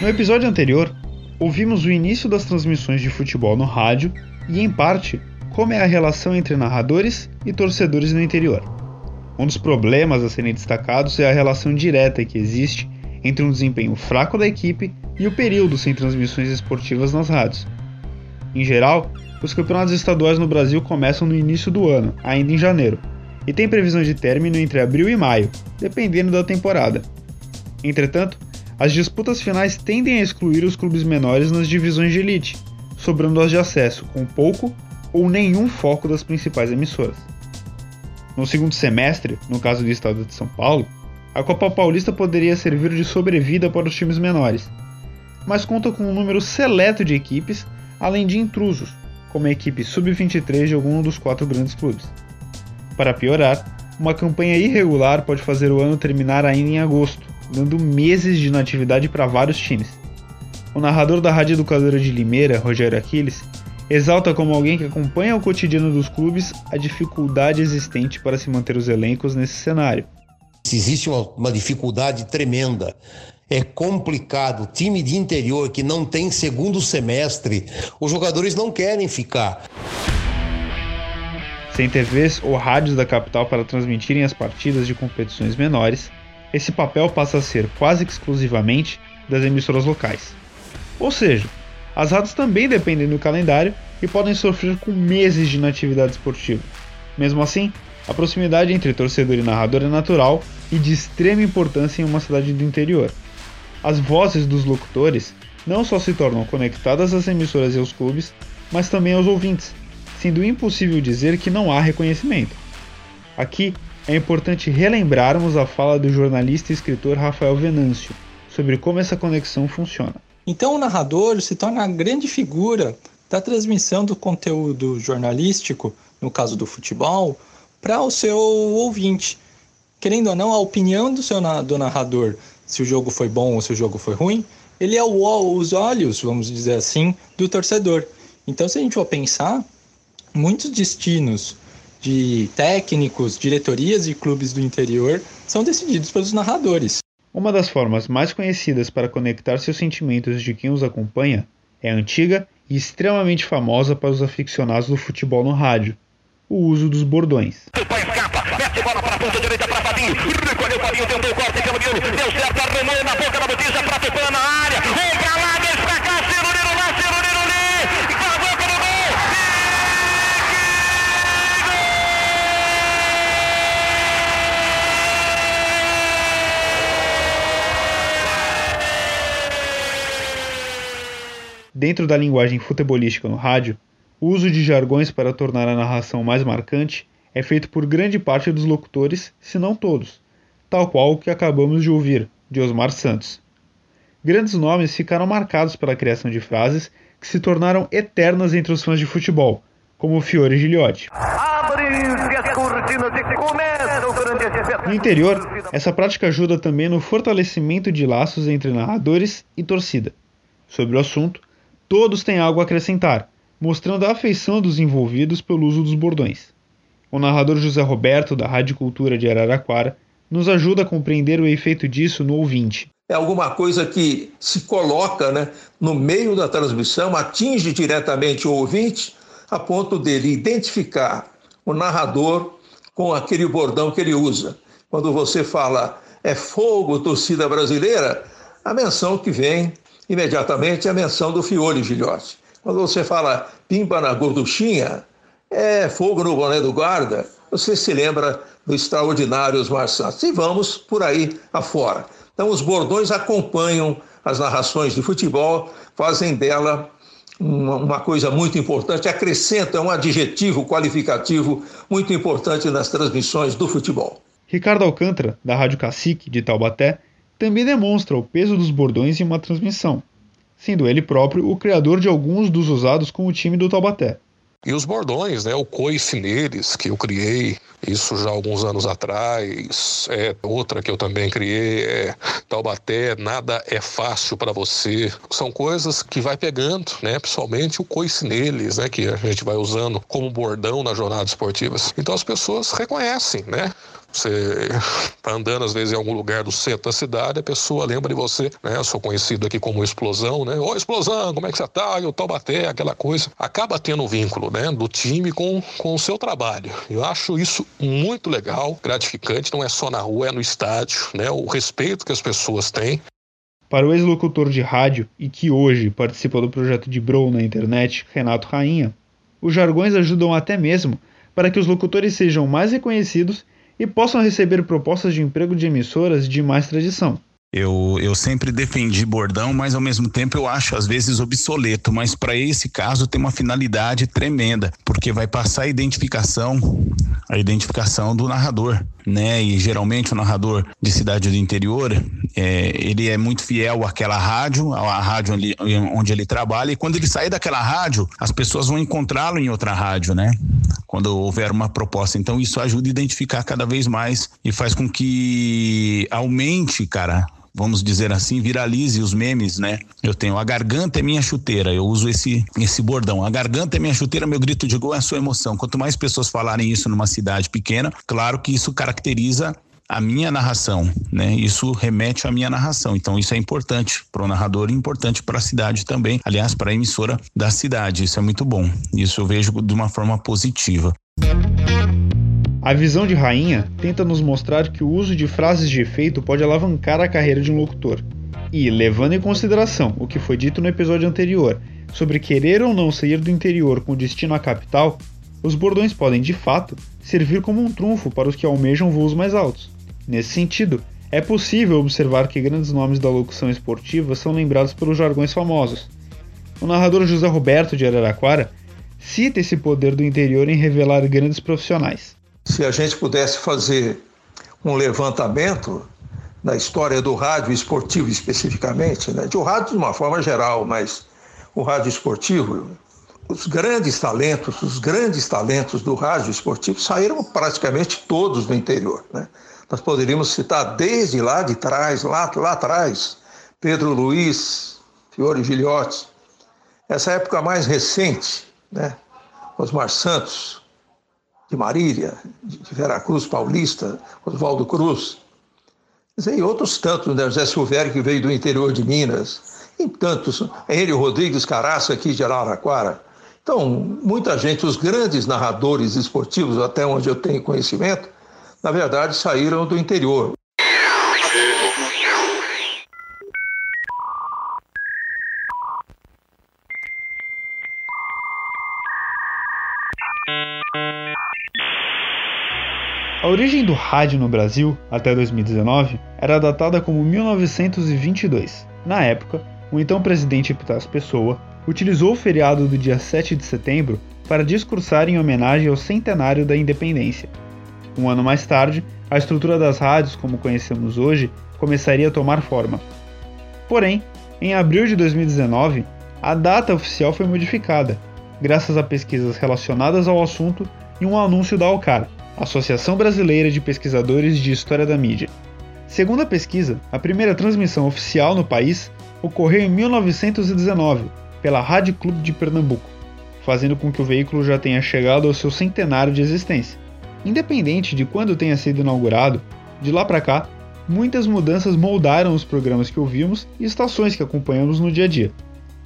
No episódio anterior, ouvimos o início das transmissões de futebol no rádio e, em parte, como é a relação entre narradores e torcedores no interior. Um dos problemas a serem destacados é a relação direta que existe entre um desempenho fraco da equipe e o período sem transmissões esportivas nas rádios. Em geral, os campeonatos estaduais no Brasil começam no início do ano, ainda em janeiro, e tem previsão de término entre abril e maio, dependendo da temporada. Entretanto, as disputas finais tendem a excluir os clubes menores nas divisões de elite, sobrando as de acesso com pouco ou nenhum foco das principais emissoras. No segundo semestre, no caso do estado de São Paulo, a Copa Paulista poderia servir de sobrevida para os times menores, mas conta com um número seleto de equipes, além de intrusos, como a equipe sub-23 de algum dos quatro grandes clubes. Para piorar, uma campanha irregular pode fazer o ano terminar ainda em agosto, dando meses de inatividade para vários times. O narrador da Rádio Educadora de Limeira, Rogério Aquiles, exalta como alguém que acompanha o cotidiano dos clubes a dificuldade existente para se manter os elencos nesse cenário. Existe uma, uma dificuldade tremenda. É complicado. Time de interior que não tem segundo semestre, os jogadores não querem ficar. Sem TVs ou rádios da capital para transmitirem as partidas de competições menores, esse papel passa a ser quase exclusivamente das emissoras locais. Ou seja, as rádios também dependem do calendário e podem sofrer com meses de inatividade esportiva. Mesmo assim, a proximidade entre torcedor e narrador é natural e de extrema importância em uma cidade do interior. As vozes dos locutores não só se tornam conectadas às emissoras e aos clubes, mas também aos ouvintes, sendo impossível dizer que não há reconhecimento. Aqui é importante relembrarmos a fala do jornalista e escritor Rafael Venâncio sobre como essa conexão funciona. Então o narrador se torna a grande figura da transmissão do conteúdo jornalístico, no caso do futebol, para o seu ouvinte. Querendo ou não, a opinião do seu do narrador, se o jogo foi bom ou se o jogo foi ruim, ele é o, os olhos, vamos dizer assim, do torcedor. Então, se a gente for pensar, muitos destinos de técnicos, diretorias e clubes do interior são decididos pelos narradores. Uma das formas mais conhecidas para conectar seus sentimentos de quem os acompanha é antiga e extremamente famosa para os aficionados do futebol no rádio: o uso dos bordões. Escapa, mete bola para a ponta direita para Fabinho, tentou o corte, deu certo, arrumou na boca da botija para na área, Dentro da linguagem futebolística no rádio, o uso de jargões para tornar a narração mais marcante é feito por grande parte dos locutores, se não todos, tal qual o que acabamos de ouvir, de Osmar Santos. Grandes nomes ficaram marcados pela criação de frases que se tornaram eternas entre os fãs de futebol, como Fiore Giliotti. No interior, essa prática ajuda também no fortalecimento de laços entre narradores e torcida. Sobre o assunto, Todos têm algo a acrescentar, mostrando a afeição dos envolvidos pelo uso dos bordões. O narrador José Roberto, da Rádio Cultura de Araraquara, nos ajuda a compreender o efeito disso no ouvinte. É alguma coisa que se coloca né, no meio da transmissão, atinge diretamente o ouvinte, a ponto dele identificar o narrador com aquele bordão que ele usa. Quando você fala é fogo, torcida brasileira, a menção que vem imediatamente a menção do Fiore Gilhote. Quando você fala pimba na gorduchinha, é fogo no boné do guarda, você se lembra do extraordinário Osmar Santos. E vamos por aí afora. Então, os bordões acompanham as narrações de futebol, fazem dela uma, uma coisa muito importante, acrescentam um adjetivo qualificativo muito importante nas transmissões do futebol. Ricardo Alcântara, da Rádio Cacique, de Taubaté, também demonstra o peso dos bordões em uma transmissão, sendo ele próprio o criador de alguns dos usados com o time do Taubaté. E os bordões, né? O coice neles, que eu criei, isso já alguns anos atrás. É, outra que eu também criei é Taubaté, nada é fácil para você. São coisas que vai pegando, né? Principalmente o coice neles, né? Que a gente vai usando como bordão nas jornadas esportivas. Então as pessoas reconhecem, né? Você tá andando às vezes em algum lugar do centro da cidade, a pessoa lembra de você, né? Eu sou conhecido aqui como Explosão, né? Ô Explosão, como é que você tá? Eu Taubaté, aquela coisa. Acaba tendo um vínculo, né? Do time com, com o seu trabalho. Eu acho isso muito legal, gratificante, não é só na rua, é no estádio, né? O respeito que as pessoas têm. Para o ex-locutor de rádio e que hoje participa do projeto de Bro na internet, Renato Rainha, os jargões ajudam até mesmo para que os locutores sejam mais reconhecidos e possam receber propostas de emprego de emissoras de mais tradição. Eu, eu sempre defendi bordão, mas ao mesmo tempo eu acho às vezes obsoleto. Mas para esse caso tem uma finalidade tremenda, porque vai passar a identificação, a identificação do narrador, né? E geralmente o narrador de cidade do interior, é, ele é muito fiel àquela rádio, à rádio onde, onde ele trabalha. E quando ele sair daquela rádio, as pessoas vão encontrá-lo em outra rádio, né? Quando houver uma proposta. Então isso ajuda a identificar cada vez mais e faz com que aumente, cara, vamos dizer assim, viralize os memes, né? Eu tenho a garganta é minha chuteira, eu uso esse esse bordão. A garganta é minha chuteira, meu grito de gol é a sua emoção. Quanto mais pessoas falarem isso numa cidade pequena, claro que isso caracteriza a minha narração, né? Isso remete à minha narração. Então isso é importante para o narrador e importante para a cidade também. Aliás, para a emissora da cidade. Isso é muito bom. Isso eu vejo de uma forma positiva. A visão de Rainha tenta nos mostrar que o uso de frases de efeito pode alavancar a carreira de um locutor. E, levando em consideração o que foi dito no episódio anterior sobre querer ou não sair do interior com destino à capital, os bordões podem, de fato, servir como um trunfo para os que almejam voos mais altos. Nesse sentido, é possível observar que grandes nomes da locução esportiva são lembrados pelos jargões famosos. O narrador José Roberto de Araraquara cita esse poder do interior em revelar grandes profissionais se a gente pudesse fazer um levantamento da história do rádio esportivo especificamente, né? de rádio de uma forma geral, mas o rádio esportivo, os grandes talentos, os grandes talentos do rádio esportivo saíram praticamente todos do interior. Né? Nós poderíamos citar desde lá de trás, lá, lá atrás, Pedro Luiz, Fiore Gilhote, essa época mais recente, né? Osmar Santos, de Marília, de Veracruz Paulista, Oswaldo Cruz, e outros tantos, né? José Silvério, que veio do interior de Minas, e tantos, Enio Rodrigues Caraça, aqui de Araraquara. Então, muita gente, os grandes narradores esportivos, até onde eu tenho conhecimento, na verdade saíram do interior. Origem do rádio no Brasil, até 2019, era datada como 1922. Na época, o então presidente Epitácio Pessoa utilizou o feriado do dia 7 de setembro para discursar em homenagem ao centenário da independência. Um ano mais tarde, a estrutura das rádios, como conhecemos hoje, começaria a tomar forma. Porém, em abril de 2019, a data oficial foi modificada, graças a pesquisas relacionadas ao assunto e um anúncio da Alcar, Associação Brasileira de Pesquisadores de História da Mídia. Segundo a pesquisa, a primeira transmissão oficial no país ocorreu em 1919 pela Rádio Clube de Pernambuco, fazendo com que o veículo já tenha chegado ao seu centenário de existência. Independente de quando tenha sido inaugurado, de lá para cá, muitas mudanças moldaram os programas que ouvimos e estações que acompanhamos no dia a dia.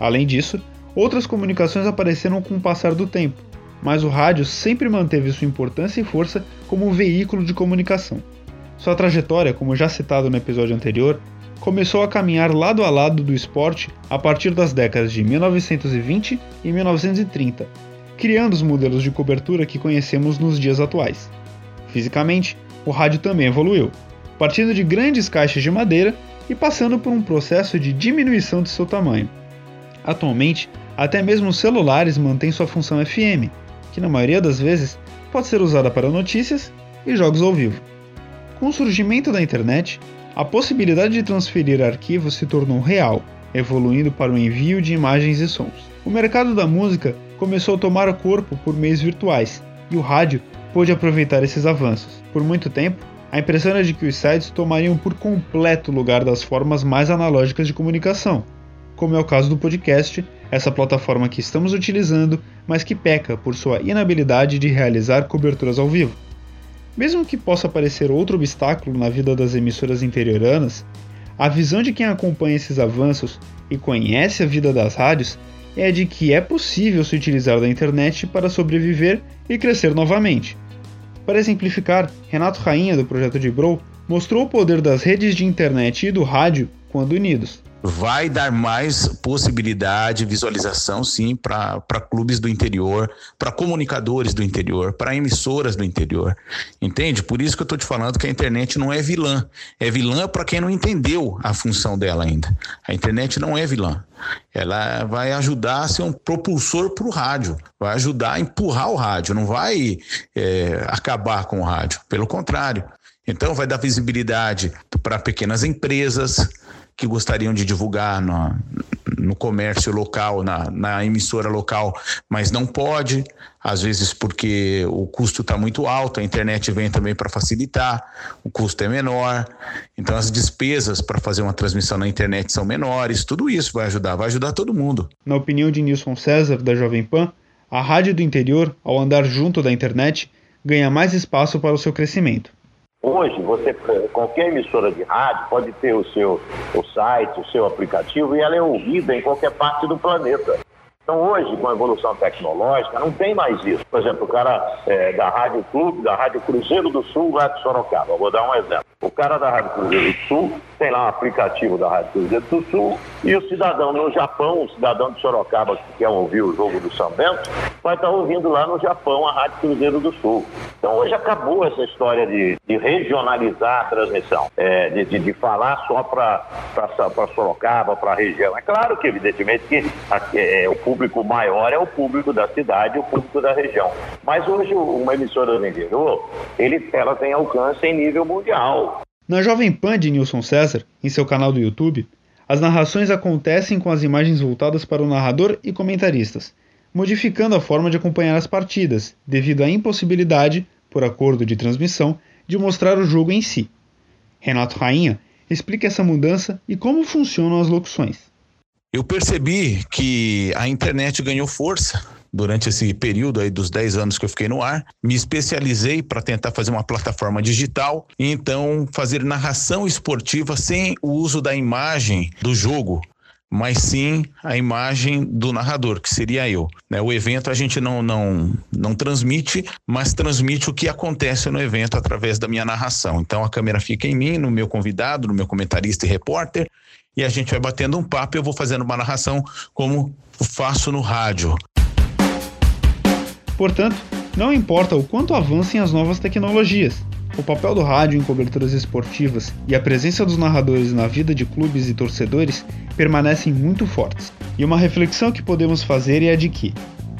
Além disso, outras comunicações apareceram com o passar do tempo, mas o rádio sempre manteve sua importância e força como veículo de comunicação. Sua trajetória, como já citado no episódio anterior, começou a caminhar lado a lado do esporte a partir das décadas de 1920 e 1930, criando os modelos de cobertura que conhecemos nos dias atuais. Fisicamente, o rádio também evoluiu, partindo de grandes caixas de madeira e passando por um processo de diminuição de seu tamanho. Atualmente, até mesmo os celulares mantêm sua função FM, que na maioria das vezes pode ser usada para notícias e jogos ao vivo. Com o surgimento da internet, a possibilidade de transferir arquivos se tornou real, evoluindo para o envio de imagens e sons. O mercado da música começou a tomar corpo por meios virtuais, e o rádio pôde aproveitar esses avanços. Por muito tempo, a impressão era de que os sites tomariam por completo o lugar das formas mais analógicas de comunicação, como é o caso do podcast, essa plataforma que estamos utilizando, mas que peca por sua inabilidade de realizar coberturas ao vivo. Mesmo que possa parecer outro obstáculo na vida das emissoras interioranas, a visão de quem acompanha esses avanços e conhece a vida das rádios é de que é possível se utilizar da internet para sobreviver e crescer novamente. Para exemplificar, Renato Rainha, do projeto de Bro, mostrou o poder das redes de internet e do rádio quando unidos vai dar mais possibilidade, visualização, sim, para clubes do interior, para comunicadores do interior, para emissoras do interior. Entende? Por isso que eu estou te falando que a internet não é vilã. É vilã para quem não entendeu a função dela ainda. A internet não é vilã. Ela vai ajudar a ser um propulsor para o rádio, vai ajudar a empurrar o rádio, não vai é, acabar com o rádio. Pelo contrário. Então, vai dar visibilidade para pequenas empresas, que gostariam de divulgar no, no comércio local, na, na, emissora local, mas não pode, às vezes porque o custo está muito alto, a internet vem também para facilitar, o custo é menor, então as despesas para fazer uma transmissão na internet são menores, tudo isso vai ajudar, vai ajudar todo mundo. Na opinião de Nilson César, da Jovem Pan, a rádio do interior, ao andar junto da internet, ganha mais espaço para o seu crescimento. Hoje, você, qualquer emissora de rádio pode ter o seu o site, o seu aplicativo e ela é ouvida em qualquer parte do planeta. Então, hoje, com a evolução tecnológica, não tem mais isso. Por exemplo, o cara é, da Rádio Clube, da Rádio Cruzeiro do Sul, lá de Sorocaba. Vou dar um exemplo. O cara da Rádio Cruzeiro do Sul tem lá um aplicativo da Rádio Cruzeiro do Sul e o cidadão no Japão, o cidadão de Sorocaba que quer ouvir o jogo do São Bento, vai estar ouvindo lá no Japão a Rádio Cruzeiro do Sul. Então hoje acabou essa história de, de regionalizar a transmissão, é, de, de, de, falar só para Sorocaba, para a região. É claro que, evidentemente, que a, é, o público maior é o público da cidade, o público da região. Mas hoje uma emissora do interior, ele, ela tem alcance em nível mundial. Na Jovem Pan de Nilson César, em seu canal do YouTube, as narrações acontecem com as imagens voltadas para o narrador e comentaristas, modificando a forma de acompanhar as partidas, devido à impossibilidade, por acordo de transmissão, de mostrar o jogo em si. Renato Rainha explica essa mudança e como funcionam as locuções. Eu percebi que a internet ganhou força durante esse período aí dos 10 anos que eu fiquei no ar. Me especializei para tentar fazer uma plataforma digital e então fazer narração esportiva sem o uso da imagem do jogo mas sim a imagem do narrador, que seria eu. Né? O evento a gente não, não, não transmite, mas transmite o que acontece no evento através da minha narração. Então a câmera fica em mim, no meu convidado, no meu comentarista e repórter, e a gente vai batendo um papo e eu vou fazendo uma narração como faço no rádio. Portanto, não importa o quanto avancem as novas tecnologias, o papel do rádio em coberturas esportivas e a presença dos narradores na vida de clubes e torcedores permanecem muito fortes. E uma reflexão que podemos fazer é a de que,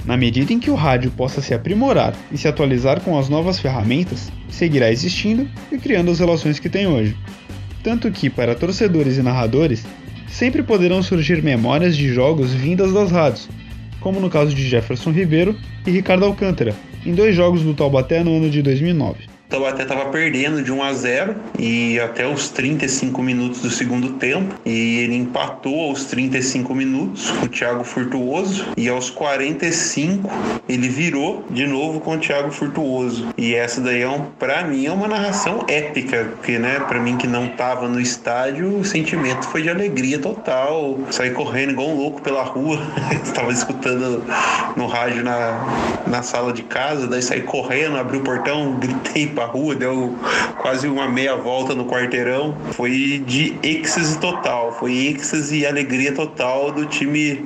na medida em que o rádio possa se aprimorar e se atualizar com as novas ferramentas, seguirá existindo e criando as relações que tem hoje. Tanto que, para torcedores e narradores, sempre poderão surgir memórias de jogos vindas das rádios, como no caso de Jefferson Ribeiro e Ricardo Alcântara, em dois jogos do Taubaté no ano de 2009. Taubaté estava perdendo de 1 a 0 e até os 35 minutos do segundo tempo e ele empatou aos 35 minutos com o Thiago Furtuoso e aos 45 ele virou de novo com o Thiago Furtuoso. E essa daí é um, para mim é uma narração épica, porque né, para mim que não tava no estádio, o sentimento foi de alegria total. Saí correndo igual um louco pela rua, estava escutando no rádio na, na sala de casa, daí saí correndo, abri o portão, gritei rua, deu quase uma meia volta no quarteirão. Foi de êxtase total, foi êxtase e alegria total do time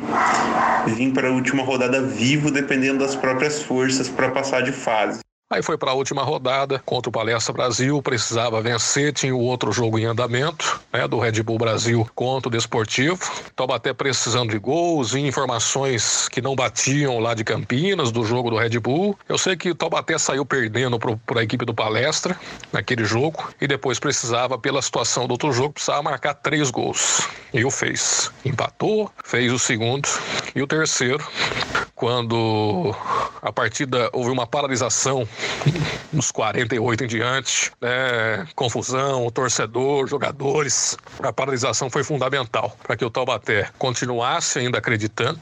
vir para a última rodada vivo, dependendo das próprias forças para passar de fase. Aí foi para a última rodada contra o Palestra Brasil, precisava vencer, tinha o outro jogo em andamento, né, do Red Bull Brasil contra o Desportivo. Taubaté precisando de gols e informações que não batiam lá de Campinas, do jogo do Red Bull. Eu sei que Taubaté saiu perdendo para a equipe do Palestra naquele jogo e depois precisava, pela situação do outro jogo, precisava marcar três gols. E o fez. Empatou, fez o segundo e o terceiro, quando a partida houve uma paralisação nos 48 em diante, né? confusão, torcedor, jogadores. A paralisação foi fundamental para que o Taubaté continuasse ainda acreditando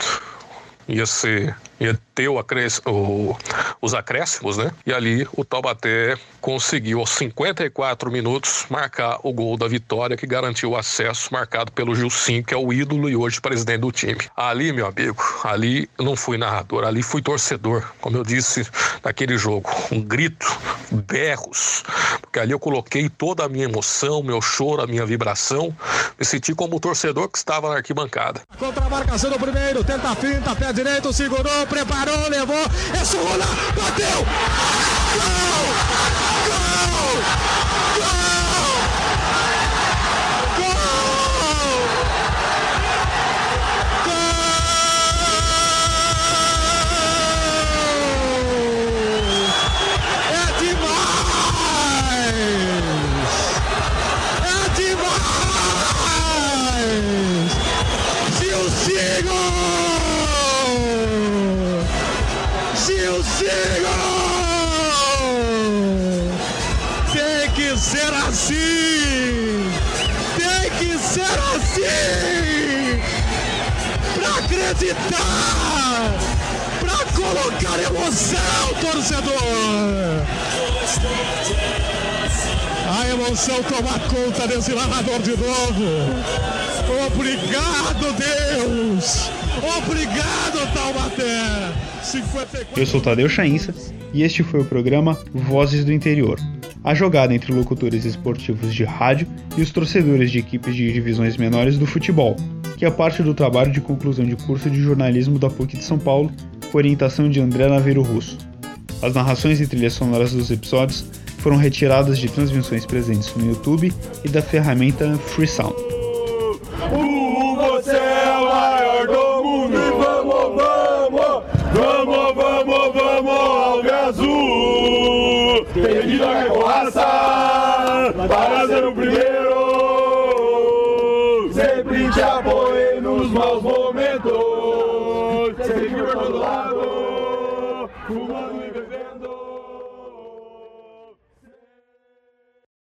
ia ser meteu o, os acréscimos, né? E ali o Taubaté conseguiu, aos 54 minutos, marcar o gol da vitória que garantiu o acesso, marcado pelo Gilcinho, que é o ídolo e hoje presidente do time. Ali, meu amigo, ali não fui narrador, ali fui torcedor, como eu disse naquele jogo. Um grito, berros, porque ali eu coloquei toda a minha emoção, meu choro, a minha vibração. Me senti como o torcedor que estava na arquibancada. Contra a marcação do primeiro, tenta a finta, pé direito, segurou, preparou, levou, é Sula, bateu! Gol! Gol! Gol! Pra acreditar! Pra colocar emoção, torcedor! A emoção toma conta desse narrador de novo! Obrigado, Deus! Obrigado, Taubaté! 54... Eu sou Tadeu Chainça e este foi o programa Vozes do Interior. A jogada entre locutores esportivos de rádio e os torcedores de equipes de divisões menores do futebol, que é parte do trabalho de conclusão de curso de jornalismo da PUC de São Paulo, com orientação de André Naveiro Russo. As narrações e trilhas sonoras dos episódios foram retiradas de transmissões presentes no YouTube e da ferramenta Freesound.